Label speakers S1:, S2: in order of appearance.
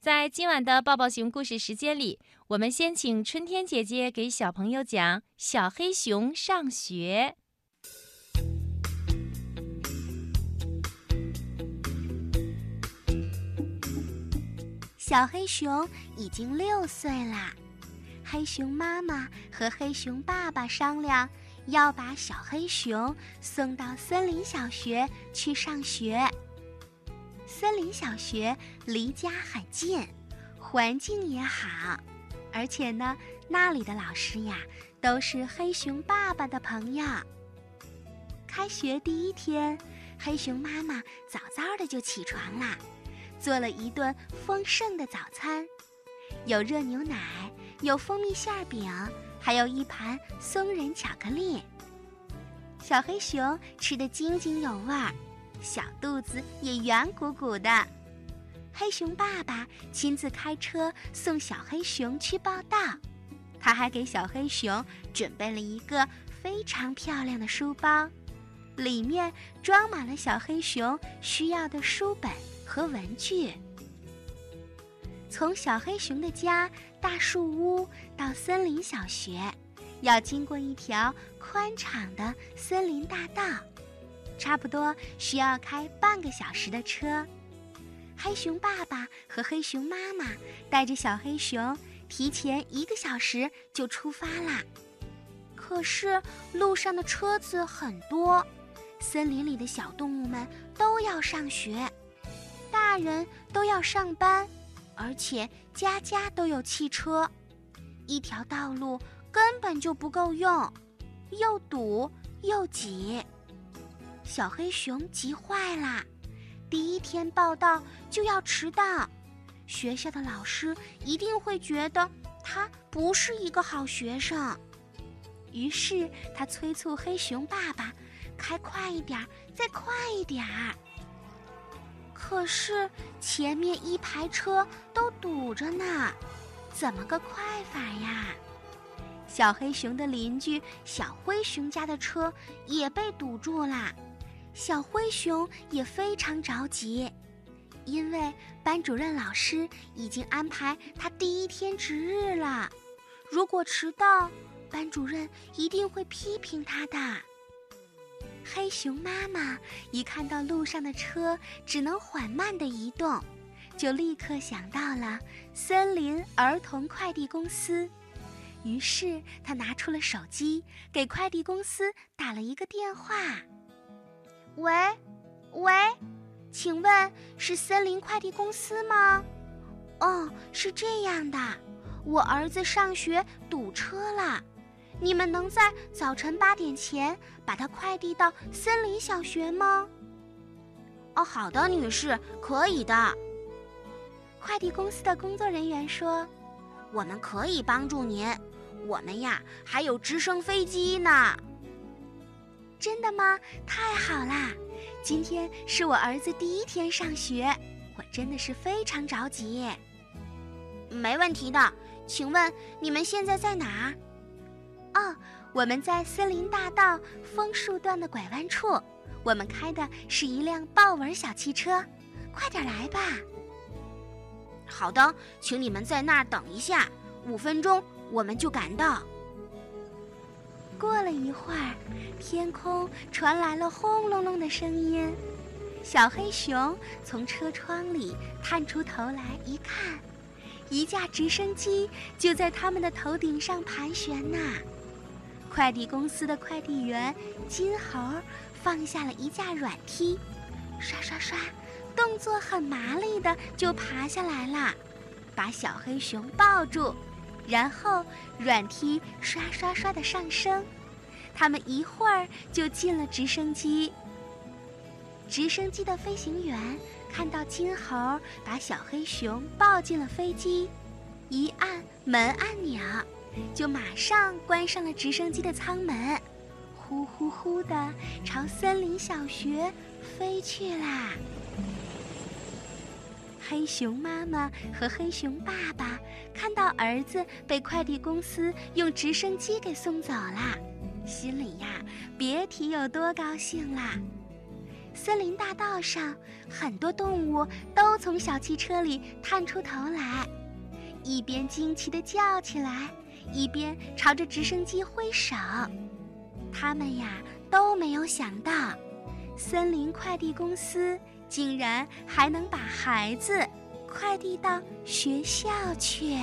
S1: 在今晚的抱抱熊故事时间里，我们先请春天姐姐给小朋友讲《小黑熊上学》。
S2: 小黑熊已经六岁啦，黑熊妈妈和黑熊爸爸商量，要把小黑熊送到森林小学去上学。森林小学离家很近，环境也好，而且呢，那里的老师呀都是黑熊爸爸的朋友。开学第一天，黑熊妈妈早早的就起床啦。做了一顿丰盛的早餐，有热牛奶，有蜂蜜馅饼，还有一盘松仁巧克力。小黑熊吃得津津有味儿，小肚子也圆鼓鼓的。黑熊爸爸亲自开车送小黑熊去报道，他还给小黑熊准备了一个非常漂亮的书包，里面装满了小黑熊需要的书本。和文具。从小黑熊的家大树屋到森林小学，要经过一条宽敞的森林大道，差不多需要开半个小时的车。黑熊爸爸和黑熊妈妈带着小黑熊，提前一个小时就出发啦。可是路上的车子很多，森林里的小动物们都要上学。大人都要上班，而且家家都有汽车，一条道路根本就不够用，又堵又挤。小黑熊急坏了，第一天报道就要迟到，学校的老师一定会觉得他不是一个好学生。于是他催促黑熊爸爸开快一点儿，再快一点儿。可是前面一排车都堵着呢，怎么个快法呀？小黑熊的邻居小灰熊家的车也被堵住了，小灰熊也非常着急，因为班主任老师已经安排他第一天值日了，如果迟到，班主任一定会批评他的。黑熊妈妈一看到路上的车只能缓慢地移动，就立刻想到了森林儿童快递公司。于是她拿出了手机，给快递公司打了一个电话：“喂，喂，请问是森林快递公司吗？哦，是这样的，我儿子上学堵车了。”你们能在早晨八点前把他快递到森林小学吗？
S3: 哦，好的，女士，可以的。
S2: 快递公司的工作人员说：“
S3: 我们可以帮助您，我们呀还有直升飞机呢。”
S2: 真的吗？太好啦！今天是我儿子第一天上学，我真的是非常着急。
S3: 没问题的，请问你们现在在哪儿？
S2: 哦，我们在森林大道枫树段的拐弯处，我们开的是一辆豹纹小汽车，快点来吧。
S3: 好的，请你们在那儿等一下，五分钟我们就赶到。
S2: 过了一会儿，天空传来了轰隆隆的声音，小黑熊从车窗里探出头来一看，一架直升机就在他们的头顶上盘旋呢。快递公司的快递员金猴放下了一架软梯，刷刷刷，动作很麻利的就爬下来了，把小黑熊抱住，然后软梯刷刷刷的上升，他们一会儿就进了直升机。直升机的飞行员看到金猴把小黑熊抱进了飞机，一按门按钮。就马上关上了直升机的舱门，呼呼呼的朝森林小学飞去啦。黑熊妈妈和黑熊爸爸看到儿子被快递公司用直升机给送走了，心里呀别提有多高兴啦。森林大道上，很多动物都从小汽车里探出头来，一边惊奇地叫起来，一边朝着直升机挥手。他们呀都没有想到，森林快递公司竟然还能把孩子快递到学校去。